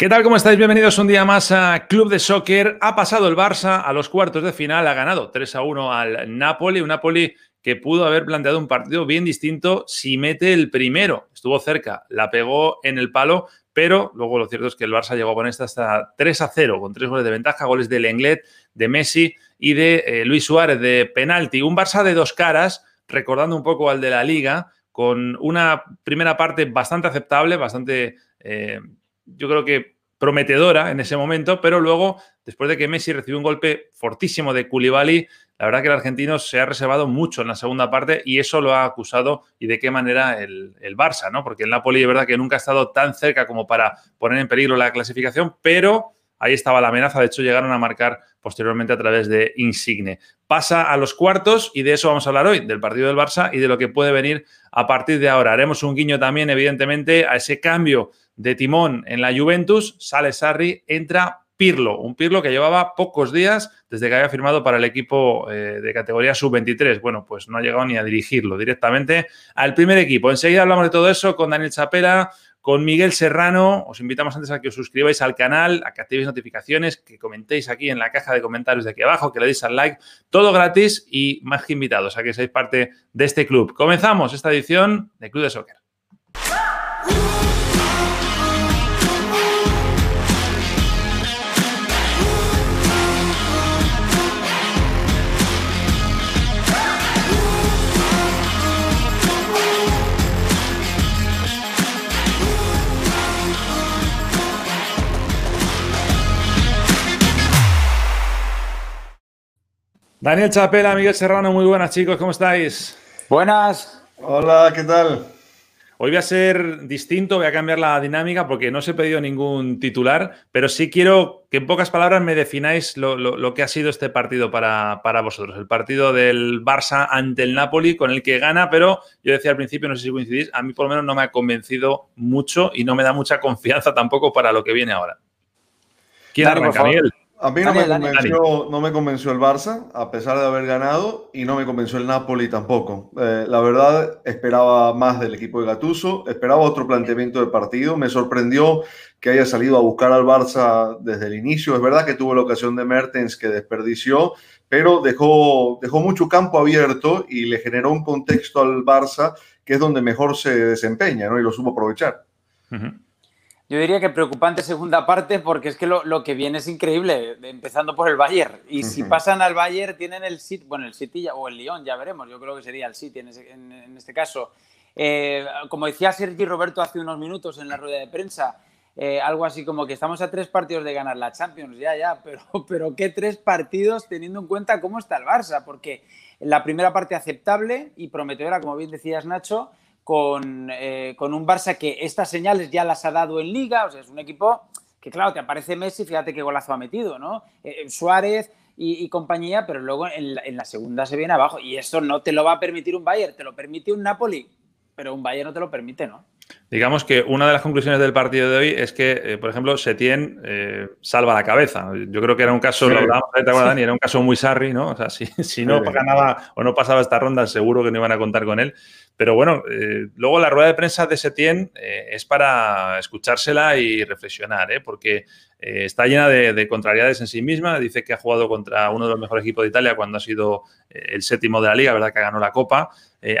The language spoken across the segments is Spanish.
¿Qué tal? ¿Cómo estáis? Bienvenidos un día más a Club de Soccer. Ha pasado el Barça a los cuartos de final, ha ganado 3 a 1 al Napoli, un Napoli que pudo haber planteado un partido bien distinto si mete el primero. Estuvo cerca, la pegó en el palo, pero luego lo cierto es que el Barça llegó a poner hasta 3 a 0, con tres goles de ventaja, goles de Lenglet, de Messi y de eh, Luis Suárez de penalti. Un Barça de dos caras, recordando un poco al de la liga, con una primera parte bastante aceptable, bastante... Eh, yo creo que prometedora en ese momento, pero luego, después de que Messi recibió un golpe fortísimo de Koulibaly, la verdad que el argentino se ha reservado mucho en la segunda parte y eso lo ha acusado y de qué manera el, el Barça, ¿no? Porque el Napoli es verdad que nunca ha estado tan cerca como para poner en peligro la clasificación, pero ahí estaba la amenaza, de hecho llegaron a marcar posteriormente a través de Insigne. Pasa a los cuartos y de eso vamos a hablar hoy, del partido del Barça y de lo que puede venir a partir de ahora. Haremos un guiño también, evidentemente, a ese cambio de timón en la Juventus, sale Sarri, entra Pirlo, un Pirlo que llevaba pocos días desde que había firmado para el equipo eh, de categoría sub-23. Bueno, pues no ha llegado ni a dirigirlo directamente al primer equipo. Enseguida hablamos de todo eso con Daniel Chapela, con Miguel Serrano. Os invitamos antes a que os suscribáis al canal, a que activéis notificaciones, que comentéis aquí en la caja de comentarios de aquí abajo, que le deis al like. Todo gratis y más que invitados a que seáis parte de este club. Comenzamos esta edición de Club de Soccer. Daniel Chapela, Miguel Serrano, muy buenas chicos, ¿cómo estáis? Buenas. Hola, ¿qué tal? Hoy voy a ser distinto, voy a cambiar la dinámica porque no os he pedido ningún titular, pero sí quiero que en pocas palabras me defináis lo, que ha sido este partido para, para, vosotros. El partido del Barça ante el Napoli, con el que gana, pero yo decía al principio, no sé si coincidís, a mí por lo menos no me ha convencido mucho y no me da mucha confianza tampoco para lo que viene ahora. ¿Quién arranca, Miguel? A mí no, me convenció, no, me convenció, el Barça, a pesar de haber ganado, y no me convenció el Napoli tampoco. Eh, la verdad, esperaba más del equipo de Gatuso, esperaba otro planteamiento del partido. Me sorprendió que haya salido a buscar al Barça desde el inicio. Es verdad que tuvo la ocasión de Mertens que desperdició, pero dejó, dejó mucho campo abierto y le generó un contexto al Barça que es donde mejor se desempeña ¿no? y lo supo aprovechar. Yo diría que preocupante segunda parte porque es que lo, que viene es increíble, empezando por el Bayern. Y si pasan al Bayern tienen el City, bueno, el City o el Lyon, ya veremos, yo creo que sería el City en, este caso. Eh, como decía Sergi Roberto hace unos minutos en la rueda de prensa, eh, algo así como que estamos a tres partidos de ganar la Champions, ya, ya, pero, pero ¿qué tres partidos teniendo en cuenta cómo está el Barça? Porque la primera parte aceptable y prometedora, como bien decías Nacho, eh, con, un Barça que estas señales ya las ha dado en Liga, o sea, es un equipo que, claro, te aparece Messi, fíjate qué golazo ha metido, ¿no? Eh, eh, Suárez y, compañía, pero luego en la, en la, segunda se viene abajo y esto no te lo va a permitir un Bayern, te lo permite un Napoli, pero un Bayern no te lo permite, ¿no? Digamos que una de las conclusiones del partido de hoy es que, eh, por ejemplo, Setién eh, salva la cabeza. Yo creo que era un caso, lo hablábamos, ¿te acuerdas, Dani? Era un caso muy sarri, ¿no? O sea, si, si no ganaba o no pasaba esta ronda, seguro que no iban a contar con él. Pero bueno, eh, luego la rueda de prensa de Setién es para escuchársela y reflexionar, ¿eh? porque está llena de, contrariedades en sí misma. Dice que ha jugado contra uno de los mejores equipos de Italia cuando ha sido el séptimo de la liga, ¿verdad? Que ganó la Copa.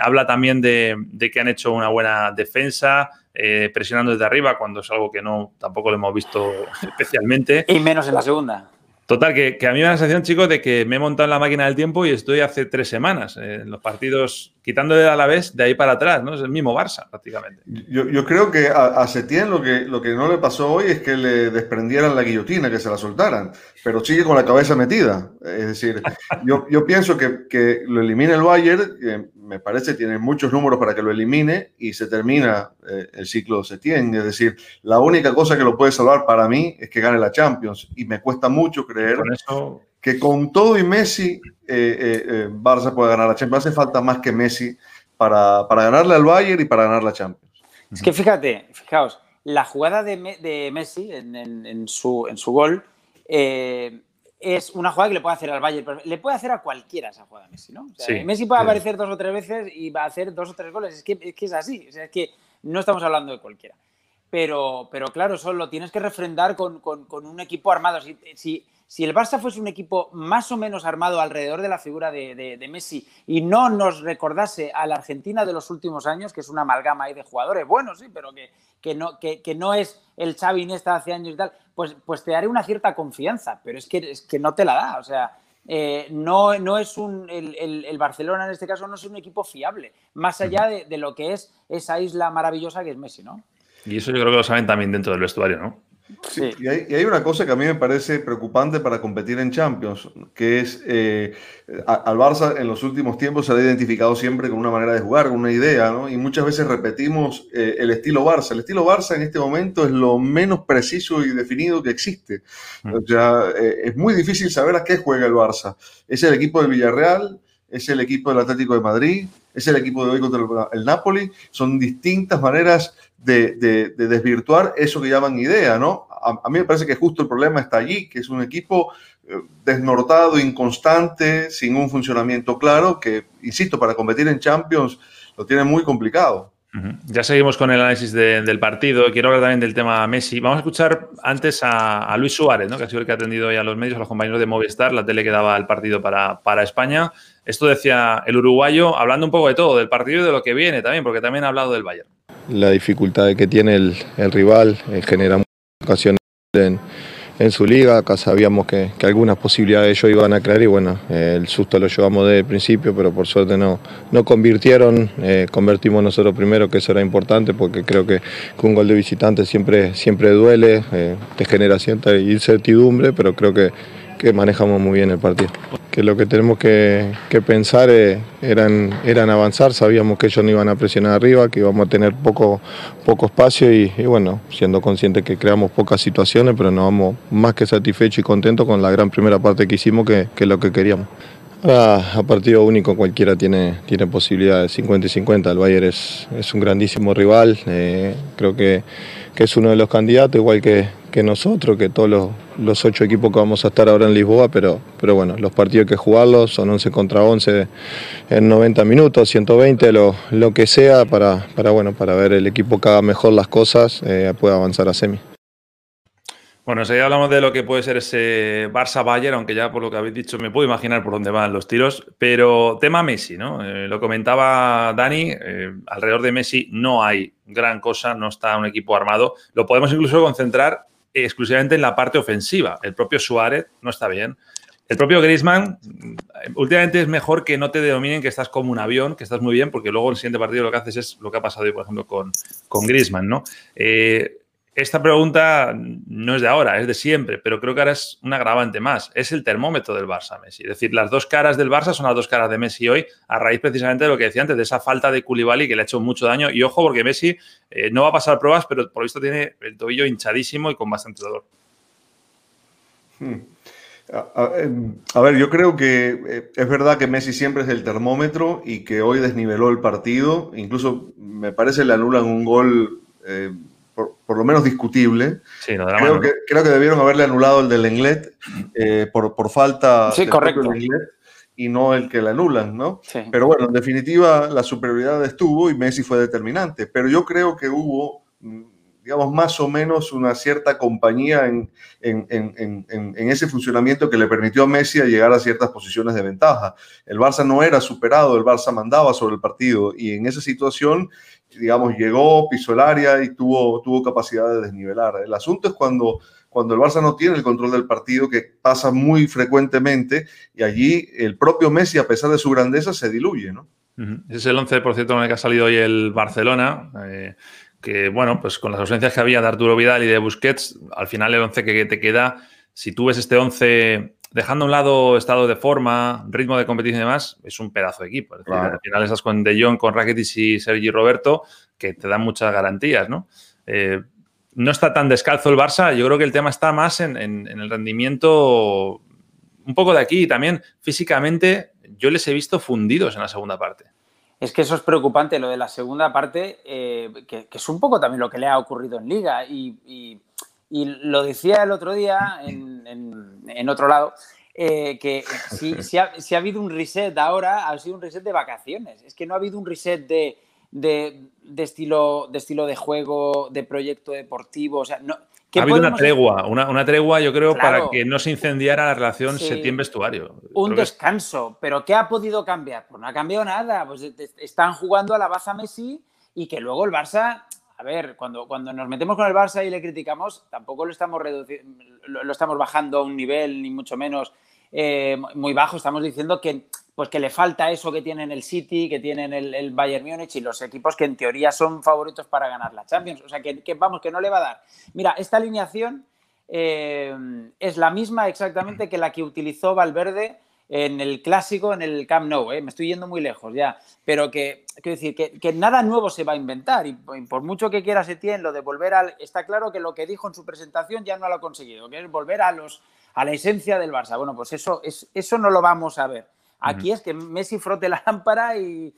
habla también de, de, que han hecho una buena defensa, eh, presionando desde arriba, cuando es algo que no tampoco lo hemos visto especialmente. Y menos en la segunda. Total, que, a mí me da la sensación, chicos, de que me he montado en la máquina del tiempo y estoy hace tres semanas eh, en los partidos, quitándole a la vez de ahí para atrás, ¿no? Es el mismo Barça, prácticamente. Yo, creo que a, Setién lo que, lo que no le pasó hoy es que le desprendieran la guillotina, que se la soltaran, pero sigue con la cabeza metida. Es decir, yo, yo pienso que, que, lo elimina el Bayern, me parece tiene muchos números para que lo elimine y se termina eh, el ciclo de Setién. Es decir, la única cosa que lo puede salvar para mí es que gane la Champions y me cuesta mucho creer que con todo y Messi, eh, Barça puede ganar la Champions. Hace falta más que Messi para, ganarle al Bayern y para ganar la Champions. Es que fíjate, fijaos, la jugada de, Messi en, su, en su gol es una jugada que le puede hacer al Bayern, le puede hacer a cualquiera esa jugada Messi, ¿no? Messi puede aparecer dos o tres veces y va a hacer dos o tres goles. Es que es, así, es que no estamos hablando de cualquiera. Pero, pero claro, eso lo tienes que refrendar con, un equipo armado. Si, si, el Barça fuese un equipo más o menos armado alrededor de la figura de, Messi y no nos recordase a la Argentina de los últimos años, que es una amalgama ahí de jugadores, bueno, sí, pero que, que, no, que, no es el Xavi Iniesta hace años y tal, pues, pues te daré una cierta confianza, pero es que, es que no te la da. O sea, eh, no, no es un. El, Barcelona en este caso no es un equipo fiable, más allá de, de, lo que es esa isla maravillosa que es Messi, ¿no? Y eso yo creo que lo saben también dentro del vestuario, ¿no? Sí. Y, hay, una cosa que a mí me parece preocupante para competir en Champions, que es eh, al Barça en los últimos tiempos se ha identificado siempre con una manera de jugar, con una idea, ¿no? Y muchas veces repetimos eh, el estilo Barça. El estilo Barça en este momento es lo menos preciso y definido que existe. Mm. O sea, eh, es muy difícil saber a qué juega el Barça. Es el equipo del Villarreal, es el equipo del Atlético de Madrid, es el equipo de hoy contra el, Napoli. Son distintas maneras de, desvirtuar eso que llaman idea, ¿no? A, mí me parece que justo el problema está allí, que es un equipo eh, desnortado, inconstante, sin un funcionamiento claro, que, insisto, para competir en Champions lo tiene muy complicado. Ya seguimos con el análisis del partido. Quiero hablar también del tema Messi. Vamos a escuchar antes a, Luis Suárez, ¿no? que ha sido el que ha atendido ya a los medios, a los compañeros de Movistar, la tele que daba el partido para, para España. Esto decía el uruguayo, hablando un poco de todo, del partido y de lo que viene también, porque también ha hablado del Bayern la dificultad que tiene el, rival, eh, genera muchas ocasiones en, su liga, acá sabíamos que, algunas posibilidades ellos iban a crear y bueno, eh, el susto lo llevamos desde el principio, pero por suerte no, no convirtieron, eh, convertimos nosotros primero, que eso era importante porque creo que, un gol de visitante siempre, siempre duele, te genera cierta incertidumbre, pero creo que, que manejamos muy bien el partido que lo que tenemos que, pensar eh, eran, eran avanzar, sabíamos que ellos no iban a presionar arriba, que íbamos a tener poco, poco espacio y, bueno, siendo conscientes que creamos pocas situaciones, pero nos vamos más que satisfechos y contentos con la gran primera parte que hicimos, que, que lo que queríamos. a partido único cualquiera tiene, tiene posibilidades 50 y 50. El Bayern es, es un grandísimo rival, eh, creo que, que, es uno de los candidatos, igual que, que nosotros, que todos los, ocho equipos que vamos a estar ahora en Lisboa, pero, pero bueno, los partidos que jugarlos, son 11 contra 11 en 90 minutos, 120, lo, lo que sea, para, para, bueno, para ver el equipo que haga mejor las cosas, eh, pueda avanzar a semi. Bueno, ya hablamos de lo que puede ser ese Barça-Bayern, aunque ya por lo que habéis dicho me puedo imaginar por dónde van los tiros. Pero tema Messi, ¿no? Eh, lo comentaba Dani, eh, alrededor de Messi no hay gran cosa, no está un equipo armado. Lo podemos incluso concentrar exclusivamente en la parte ofensiva. El propio Suárez no está bien. El propio Griezmann, últimamente es mejor que no te denominen que estás como un avión, que estás muy bien, porque luego el siguiente partido lo que haces es lo que ha pasado por ejemplo, con, con Griezmann, ¿no? Eh, esta pregunta no es de ahora, es de siempre, pero creo que ahora es un agravante más. Es el termómetro del Barça Messi. Es decir, las dos caras del Barça son las dos caras de Messi hoy, a raíz precisamente de lo que decía antes, de esa falta de Koulibaly que le ha hecho mucho daño. Y ojo, porque Messi eh, no va a pasar pruebas, pero por lo visto tiene el tobillo hinchadísimo y con bastante dolor. Hmm. A, ver, yo creo que eh, es verdad que Messi siempre es el termómetro y que hoy desniveló el partido. Incluso me parece le anulan un gol. Eh, por, lo menos discutible. creo, que, creo que debieron haberle anulado el del Lenglet eh, por, por, falta sí, correcto. y no el que le anulan, ¿no? Pero bueno, en definitiva, la superioridad estuvo y Messi fue determinante. Pero yo creo que hubo mm, digamos, más o menos una cierta compañía en, en, en, en, ese funcionamiento que le permitió a Messi llegar a ciertas posiciones de ventaja. El Barça no era superado, el Barça mandaba sobre el partido y en esa situación, digamos, llegó, pisó el área y tuvo, tuvo capacidad de desnivelar. El asunto es cuando, cuando el Barça no tiene el control del partido, que pasa muy frecuentemente y allí el propio Messi, a pesar de su grandeza, se diluye, ¿no? Ese es el 11% con el que ha salido hoy el Barcelona. Eh, que, bueno, pues con las ausencias que había de Arturo Vidal y de Busquets, al final el 11 que te queda, si tú ves este 11 dejando a un lado estado de forma, ritmo de competición y demás, es un pedazo de equipo. Al final estás con De Jong, con Rakitic y Sergi Roberto, que te dan muchas garantías, ¿no? Eh, no está tan descalzo el Barça, yo creo que el tema está más en, el rendimiento un poco de aquí también físicamente yo les he visto fundidos en la segunda parte. Es que eso es preocupante, lo de la segunda parte, eh, que, es un poco también lo que le ha ocurrido en Liga. Y, lo decía el otro día en, otro lado, eh, que si, ha, habido un reset ahora, ha sido un reset de vacaciones. Es que no ha habido un reset de, estilo, de estilo de juego, de proyecto deportivo. O sea, no, ha habido una tregua, una, tregua, yo creo, para que no se incendiara la relación septiembre-vestuario. Un descanso, pero ¿qué ha podido cambiar? Pues no ha cambiado nada. Pues están jugando a la baza Messi y que luego el Barça, a ver, cuando, cuando nos metemos con el Barça y le criticamos, tampoco lo estamos, lo estamos bajando a un nivel, ni mucho menos eh, muy bajo. Estamos diciendo que pues que le falta eso que tienen el City, que tienen el, Bayern Múnich y los equipos que en teoría son favoritos para ganar la Champions. O sea, que, vamos, que no le va a dar. Mira, esta alineación eh, es la misma exactamente que la que utilizó Valverde en el clásico, en el Camp Nou. Eh. Me estoy yendo muy lejos ya. Pero que, quiero decir, que, nada nuevo se va a inventar. Y por mucho que quiera Setién lo de volver al... Está claro que lo que dijo en su presentación ya no lo ha conseguido, que volver a, los, a la esencia del Barça. Bueno, pues eso, es, eso no lo vamos a ver. Aquí es que Messi frote la lámpara y,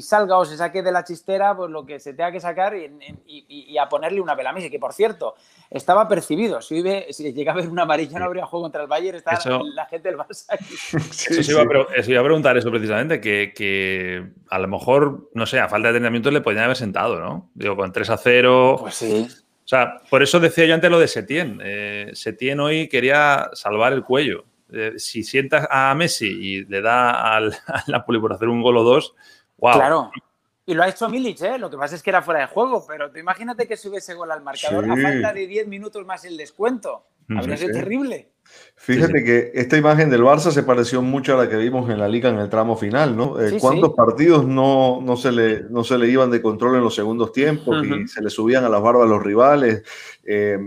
salga o se saque de la chistera pues lo que se tenga que sacar y, a ponerle una vela a Messi, que por cierto, estaba percibido. Si, llega a ver una amarilla no habría juego contra el Bayern, está la gente del Barça aquí. eso, iba a, preguntar eso precisamente, que, a lo mejor, no sé, a falta de entrenamiento le podían haber sentado, ¿no? Digo, con 3 a 0. Pues sí. O sea, por eso decía yo antes lo de Setién. Eh, Setién hoy quería salvar el cuello. Eh, si sientas a Messi y le da al, Napoli por hacer un gol o dos, wow. Claro. Y lo ha hecho Milic, ¿eh? Lo que pasa es que era fuera de juego, pero tú imagínate que sube ese gol al marcador a falta de 10 minutos más el descuento. Habría sido terrible. Fíjate que esta imagen del Barça se pareció mucho a la que vimos en la liga en el tramo final, ¿no? Eh, ¿Cuántos partidos no, no, se le, no se le iban de control en los segundos tiempos y se le subían a las barbas a los rivales? Eh,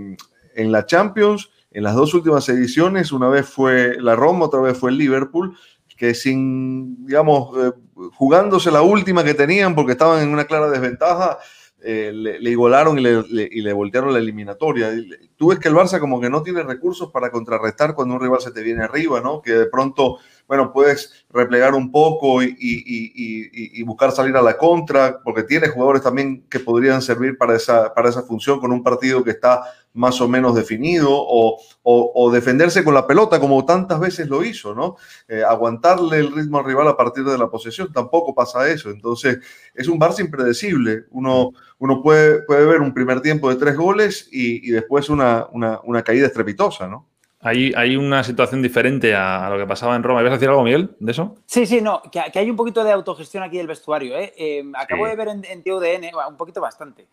en la Champions en las dos últimas ediciones, una vez fue la Roma, otra vez fue el Liverpool, que sin, digamos, eh, jugándose la última que tenían porque estaban en una clara desventaja, eh, le, igualaron y le, y le, voltearon la eliminatoria. Tú ves que el Barça como que no tiene recursos para contrarrestar cuando un rival se te viene arriba, ¿no? Que de pronto bueno, puedes replegar un poco y, buscar salir a la contra, porque tienes jugadores también que podrían servir para esa, para esa función con un partido que está más o menos definido, o, defenderse con la pelota como tantas veces lo hizo, ¿no? Eh, aguantarle el ritmo al rival a partir de la posesión, tampoco pasa eso. Entonces, es un Barça impredecible. Uno, uno puede, puede ver un primer tiempo de tres goles y, después una, una caída estrepitosa, ¿no? Hay, una situación diferente a, lo que pasaba en Roma. ¿Ibas a decir algo, Miguel, de eso? Sí, sí, no, que, hay un poquito de autogestión aquí del vestuario. ¿eh? eh acabo de ver en, en TUDN, un poquito bastante,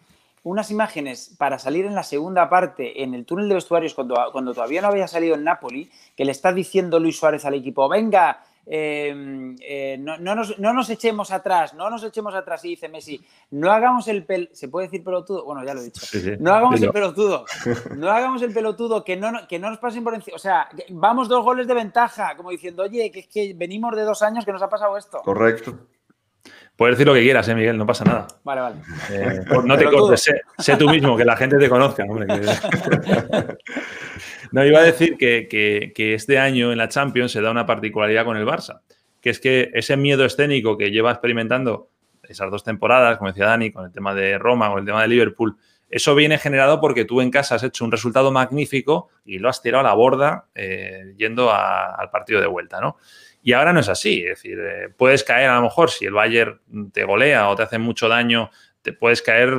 unas imágenes para salir en la segunda parte en el túnel de vestuarios cuando, cuando todavía no había salido en Napoli, que le está diciendo Luis Suárez al equipo, venga, Em, eh, no, nos, echemos atrás, no nos echemos atrás, y dice Messi, no hagamos el pel... ¿Se puede decir pelotudo? Bueno, ya lo he dicho. No hagamos el pelotudo, no hagamos el pelotudo, que no, que no nos pasen por encima. O sea, vamos dos goles de ventaja, como diciendo, oye, que es que venimos de dos años que nos ha pasado esto. Correcto. Puedes decir lo que quieras, ¿eh, Miguel? No pasa nada. Vale, vale. Eh, no te cortes, sé, tú mismo, que la gente te conozca. no, iba a decir que, este año en la Champions se da una particularidad con el Barça, que es que ese miedo escénico que lleva experimentando esas dos temporadas, como decía Dani, con el tema de Roma o el tema de Liverpool, eso viene generado porque tú en casa has hecho un resultado magnífico y lo has tirado a la borda eh, yendo al partido de vuelta, ¿no? Y ahora no es así. Es decir, eh, puedes caer a lo mejor si el Bayern te golea o te hace mucho daño, te puedes caer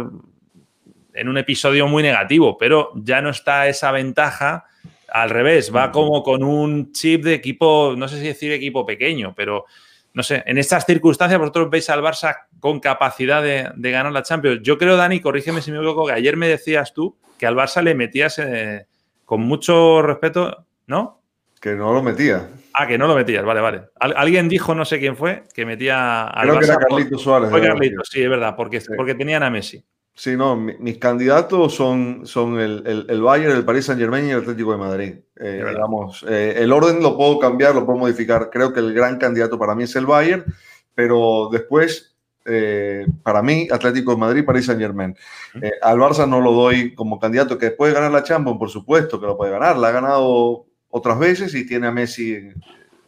en un episodio muy negativo, pero ya no está esa ventaja. Al revés, va como con un chip de equipo, no sé si decir equipo pequeño, pero no sé, en estas circunstancias vosotros veis al Barça con capacidad de, ganar la Champions. Yo creo, Dani, corrígeme si me equivoco, que ayer me decías tú que al Barça le metías eh, con mucho respeto, ¿no? Que no lo metía. Ah, que no lo metías, vale, vale. alguien dijo, no sé quién fue, que metía al Creo que era Carlitos Suárez. Fue Carlitos, sí, es verdad, porque, porque tenían a Messi. Sí, no, mis candidatos son, son el, el, Bayern, el Paris Saint Germain y el Atlético de Madrid. Eh, digamos, eh, el orden lo puedo cambiar, lo puedo modificar. Creo que el gran candidato para mí es el Bayern, pero después, eh, para mí, Atlético de Madrid, Paris Saint Germain. al Barça no lo doy como candidato, que puede ganar la Champions, por supuesto que lo puede ganar. La ha ganado otras veces y tiene a Messi.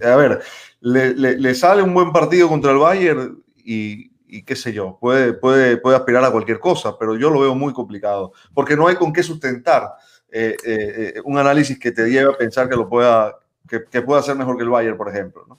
A ver, le, sale un buen partido contra el Bayern y, qué sé yo, puede, puede, puede aspirar a cualquier cosa, pero yo lo veo muy complicado, porque no hay con qué sustentar eh, eh, un análisis que te lleve a pensar que lo pueda, que, pueda ser mejor que el Bayern, por ejemplo.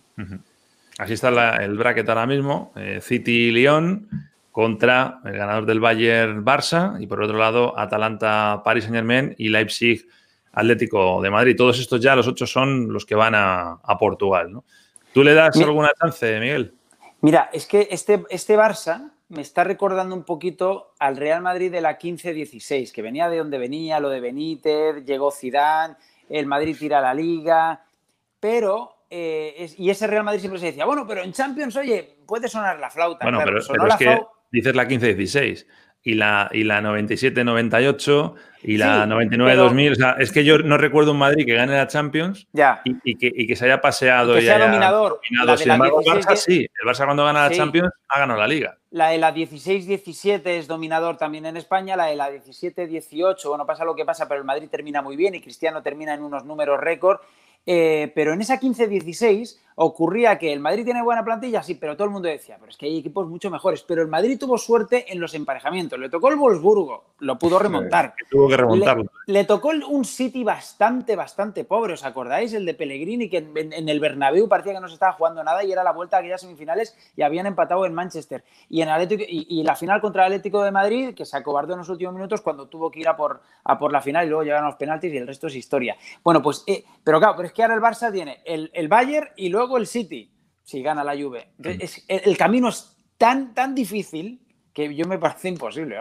Así está el bracket ahora mismo, City-Lyon contra el ganador del Bayern Barça y por otro lado Atalanta Paris Saint Germain y Leipzig Atlético de Madrid. Todos estos ya, los ocho son los que van a, Portugal. ¿no? ¿Tú le das alguna chance, Miguel? Mira, es que este, este Barça me está recordando un poquito al Real Madrid de la 15-16, que venía de donde venía, lo de Benítez, llegó Zidane, el Madrid tira la liga, pero eh, y ese Real Madrid siempre se decía, bueno, pero en Champions, oye, puede sonar la flauta. Bueno, pero, es que dices la 15-16 y la, y la 97-98 y la 99-2000. O sea, es que yo no recuerdo un Madrid que gane la Champions ya. Y, que, se haya paseado. Que sea dominador. Sin embargo, el Barça sí. El Barça cuando gana la Champions ha ganado la Liga. La de la 16-17 es dominador también en España. La de la 17-18, bueno, pasa lo que pasa, pero el Madrid termina muy bien y Cristiano termina en unos números récord. Eh, pero en esa 15-16 ocurría que el Madrid tiene buena plantilla, sí, pero todo el mundo decía, pero es que hay equipos mucho mejores. Pero el Madrid tuvo suerte en los emparejamientos. Le tocó el Wolfsburgo, lo pudo remontar. tuvo que remontarlo. Le, tocó un City bastante, bastante pobre. ¿Os acordáis? El de Pellegrini, que en, el Bernabéu parecía que no se estaba jugando nada y era la vuelta a aquellas semifinales y habían empatado en Manchester. Y en Atlético, y, la final contra el Atlético de Madrid, que se acobardó en los últimos minutos cuando tuvo que ir a por, a por la final y luego llegaron los penaltis y el resto es historia. Bueno, pues, eh, pero claro, pero es que ahora el Barça tiene el, el Bayern y luego el City si gana la Juve. el, camino es tan, tan difícil que yo me parece imposible,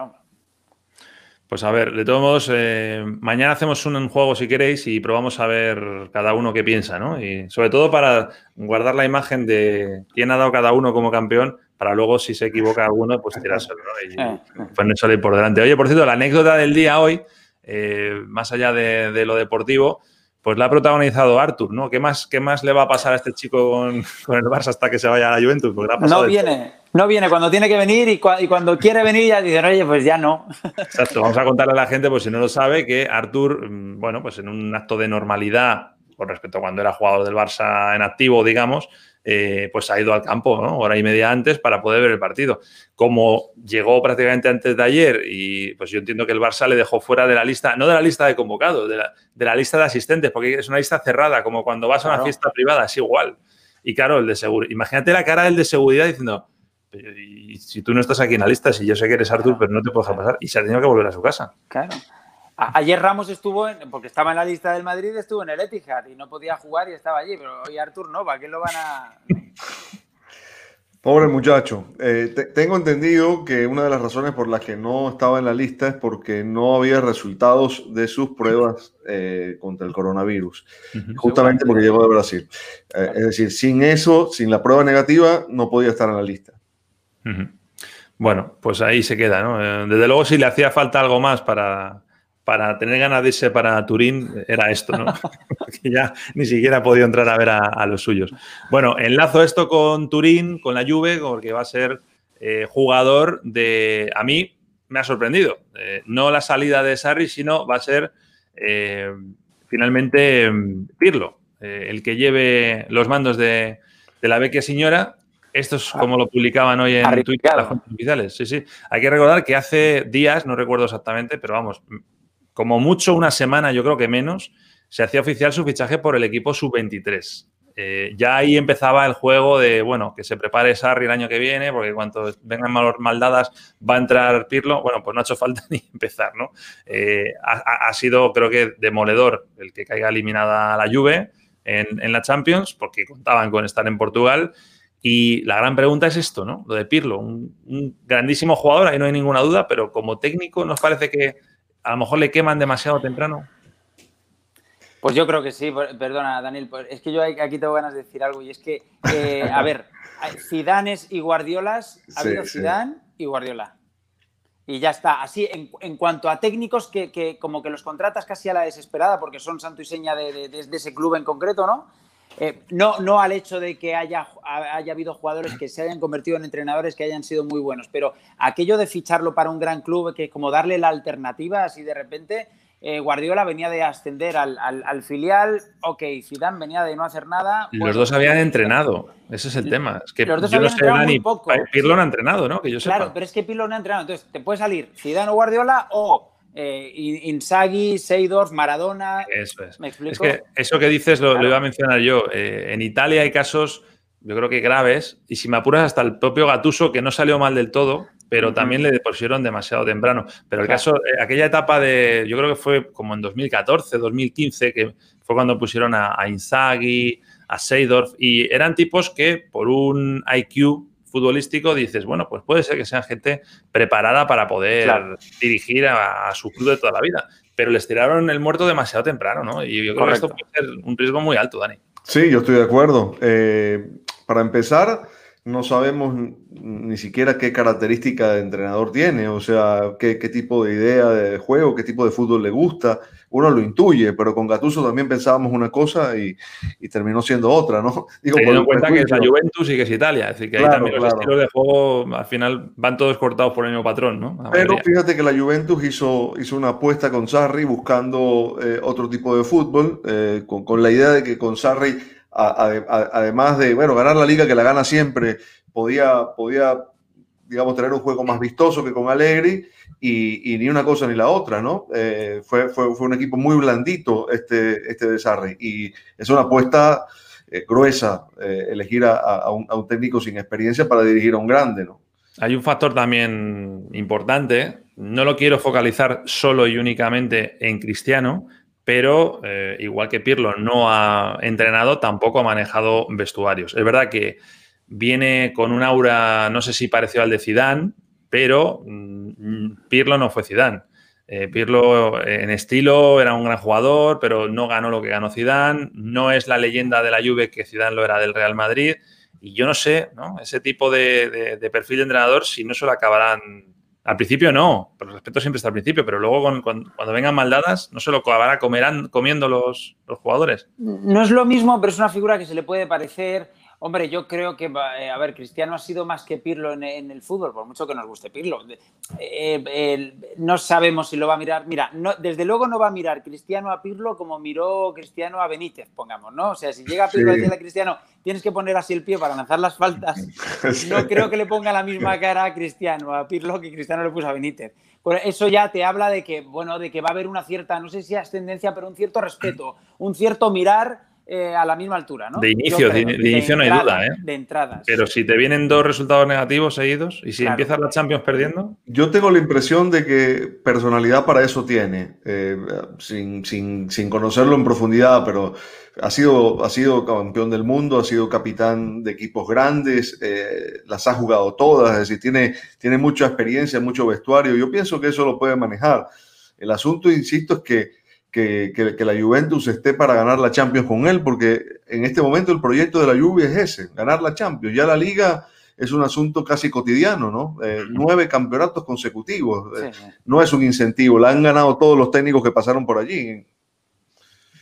Pues a ver, de todos modos, eh, mañana hacemos un juego si queréis y probamos a ver cada uno qué piensa, ¿no? Y sobre todo para guardar la imagen de quién ha dado cada uno como campeón, para luego, si se equivoca alguno, pues tirárselo, ¿no? Y eh, eh. pues no salir por delante. Oye, por cierto, la anécdota del día hoy, más allá de lo deportivo, pues la ha protagonizado Artur, ¿no? ¿Qué más, qué más le va a pasar a este chico con, el Barça hasta que se vaya a la Juventus? no viene, no viene. Cuando tiene que venir y, cuando quiere venir ya dicen, oye, pues ya no. Exacto. Vamos a contarle a la gente, pues si no lo sabe, que Artur, mm, bueno, pues en un acto de normalidad con respecto a cuando era jugador del Barça en activo, digamos, eh, pues ha ido al campo, ¿no? Hora y media antes para poder ver el partido. Como llegó prácticamente antes de ayer y pues yo entiendo que el Barça le dejó fuera de la lista, no de la lista de convocados, de la, lista de asistentes, porque es una lista cerrada, como cuando vas a una fiesta privada, es igual. Y claro, el de seguridad, imagínate la cara del de seguridad diciendo, y si tú no estás aquí en la lista, si yo sé que eres Artur, pero no te puedo dejar pasar, y se ha tenido que volver a su casa. Claro. Ayer Ramos estuvo, en, porque estaba en la lista del Madrid, estuvo en el Etihad y no podía jugar y estaba allí, pero hoy Artur no, ¿para qué lo van a...? Pobre muchacho. Eh, tengo entendido que una de las razones por las que no estaba en la lista es porque no había resultados de sus pruebas eh, contra el coronavirus, justamente porque llegó de Brasil. Eh, es decir, sin eso, sin la prueba negativa, no podía estar en la lista. Bueno, pues ahí se queda, ¿no? Desde luego, si le hacía falta algo más para, para tener ganas de irse para Turín era esto, ¿no? que ya ni siquiera ha podido entrar a ver a, los suyos. Bueno, enlazo esto con Turín, con la Juve, porque va a ser eh, jugador de... A mí me ha sorprendido. Eh, no la salida de Sarri, sino va a ser eh, finalmente Pirlo, el que lleve los mandos de, la vecchia señora esto es como lo publicaban hoy en Twitter las oficiales. Sí, sí. Hay que recordar que hace días, no recuerdo exactamente, pero vamos, como mucho una semana, yo creo que menos, se hacía oficial su fichaje por el equipo sub-23. Eh, ya ahí empezaba el juego de, bueno, que se prepare Sarri el año que viene, porque cuando vengan mal, maldadas va a entrar Pirlo. Bueno, pues no ha hecho falta ni empezar, ¿no? Eh, ha, sido, creo que, demoledor el que caiga eliminada la Juve en, la Champions, porque contaban con estar en Portugal. Y la gran pregunta es esto, ¿no? Lo de Pirlo, un grandísimo jugador, ahí no hay ninguna duda, pero como técnico nos parece que a lo mejor le queman demasiado temprano. Pues yo creo que sí, perdona Daniel, pues es que yo aquí tengo ganas de decir algo y es que, eh, a ver, Zidanes y Guardiolas, ha habido Zidane y Guardiola. Y ya está. Así, en, cuanto a técnicos que, como que los contratas casi a la desesperada porque son santo y seña de, ese club en concreto, ¿no? Eh, no, no al hecho de que haya, haya habido jugadores que se hayan convertido en entrenadores que hayan sido muy buenos, pero aquello de ficharlo para un gran club, que es como darle la alternativa así de repente, eh, Guardiola venía de ascender al, filial, ok, Zidane venía de no hacer nada. Los dos habían entrenado, ese es el tema. Es que los dos yo no sé, Dani, Pirlo no ha entrenado, ¿no? Que yo Claro, pero es que Pirlo no ha entrenado. Entonces, te puede salir Zidane o Guardiola o eh, Inzaghi, Seydorf, Maradona. Eso es. ¿Me explico? Es que eso que dices lo, iba a mencionar yo. Eh, en Italia hay casos, yo creo que graves, y si me apuras hasta el propio Gatuso, que no salió mal del todo, pero también le pusieron demasiado temprano. Pero el caso, eh, aquella etapa de, yo creo que fue como en 2014, 2015, que fue cuando pusieron a, a Inzaghi, a Seydorf, y eran tipos que por un IQ futbolístico dices, bueno, pues puede ser que sean gente preparada para poder dirigir a, su club de toda la vida. Pero les tiraron el muerto demasiado temprano, ¿no? Y yo creo que esto puede ser un riesgo muy alto, Dani. Sí, yo estoy de acuerdo. Eh, para empezar, no sabemos ni siquiera qué característica de entrenador tiene, o sea, qué, tipo de idea de juego, qué tipo de fútbol le gusta. Uno lo intuye, pero con Gattuso también pensábamos una cosa y, terminó siendo otra, ¿no? Digo, Teniendo en cuenta que es la Juventus y que es Italia, decir, que ahí también los estilos de juego al final van todos cortados por el mismo patrón, ¿no? pero fíjate que la Juventus hizo, hizo una apuesta con Sarri buscando eh, otro tipo de fútbol, eh, con, con la idea de que con Sarri además de, bueno, ganar la liga que la gana siempre, podía, podía digamos, tener un juego más vistoso que con Allegri y, ni una cosa ni la otra, ¿no? Eh, fue, fue, fue, un equipo muy blandito este, este desarrollo y es una apuesta eh, gruesa eh, elegir a, un, a, un, técnico sin experiencia para dirigir a un grande, ¿no? Hay un factor también importante, no lo quiero focalizar solo y únicamente en Cristiano, pero eh, igual que Pirlo no ha entrenado, tampoco ha manejado vestuarios. Es verdad que viene con un aura, no sé si parecido al de Zidane, pero mm, Pirlo no fue Zidane. Eh, Pirlo en estilo era un gran jugador, pero no ganó lo que ganó Zidane. No es la leyenda de la Juve que Zidane lo era del Real Madrid. Y yo no sé, ¿no? Ese tipo de, de perfil de entrenador, si no se lo acabarán al principio no, pero el respeto siempre está al principio, pero luego cuando vengan maldadas no se lo acabará comerán, comiendo los, los jugadores. No es lo mismo, pero es una figura que se le puede parecer Hombre, yo creo que, eh, a ver, Cristiano ha sido más que Pirlo en, el fútbol, por mucho que nos guste Pirlo. Eh, no sabemos si lo va a mirar. Mira, desde luego no va a mirar Cristiano a Pirlo como miró Cristiano a Benítez, pongamos, ¿no? O sea, si llega Pirlo y dice a Cristiano, tienes que poner así el pie para lanzar las faltas, no creo que le ponga la misma cara a Cristiano, a Pirlo, que Cristiano le puso a Benítez. Pues eso ya te habla de que, bueno, de que va a haber una cierta, no sé si ascendencia, pero un cierto respeto, un cierto mirar eh, a la misma altura, ¿no? De inicio, de, inicio no hay duda, ¿eh? De entrada. Pero si te vienen dos resultados negativos seguidos y si empiezas la Champions perdiendo. Yo tengo la impresión de que personalidad para eso tiene, eh, sin, conocerlo en profundidad, pero ha sido, ha sido campeón del mundo, ha sido capitán de equipos grandes, eh, las ha jugado todas, es decir, tiene, tiene mucha experiencia, mucho vestuario. Yo pienso que eso lo puede manejar. El asunto, insisto, es que que, la Juventus esté para ganar la Champions con él, porque en este momento el proyecto de la Juve es ese, ganar la Champions. Ya la liga es un asunto casi cotidiano, ¿no? Eh, nueve campeonatos consecutivos. Eh, no es un incentivo, la han ganado todos los técnicos que pasaron por allí.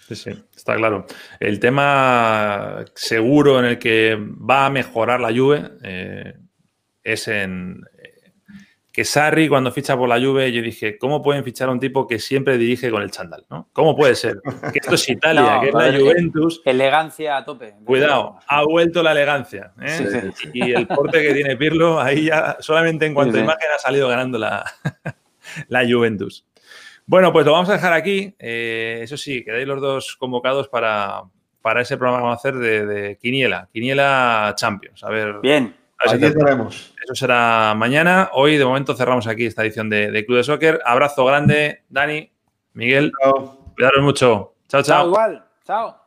Sí, sí, está claro. El tema seguro en el que va a mejorar la Juve eh, es en, que Sarri cuando ficha por la Juve, yo dije, ¿cómo pueden fichar a un tipo que siempre dirige con el chándal? ¿no? ¿Cómo puede ser? Que esto es Italia, que es la Juventus. Elegancia a tope. Cuidado, ha vuelto la elegancia. ¿eh? Y el porte que tiene Pirlo, ahí ya solamente en cuanto a imagen ha salido ganando la, la Juventus. Bueno, pues lo vamos a dejar aquí. Eh, eso sí, quedáis los dos convocados para, para ese programa que vamos a hacer de, de Quiniela, Quiniela Champions. A ver. Bien. Aquí estaremos. Eso será mañana. Hoy, de momento, cerramos aquí esta edición de, Club de Soccer. Abrazo grande, Dani, Miguel. Cuidaros mucho. Chao, chao. Chao, igual. Chao.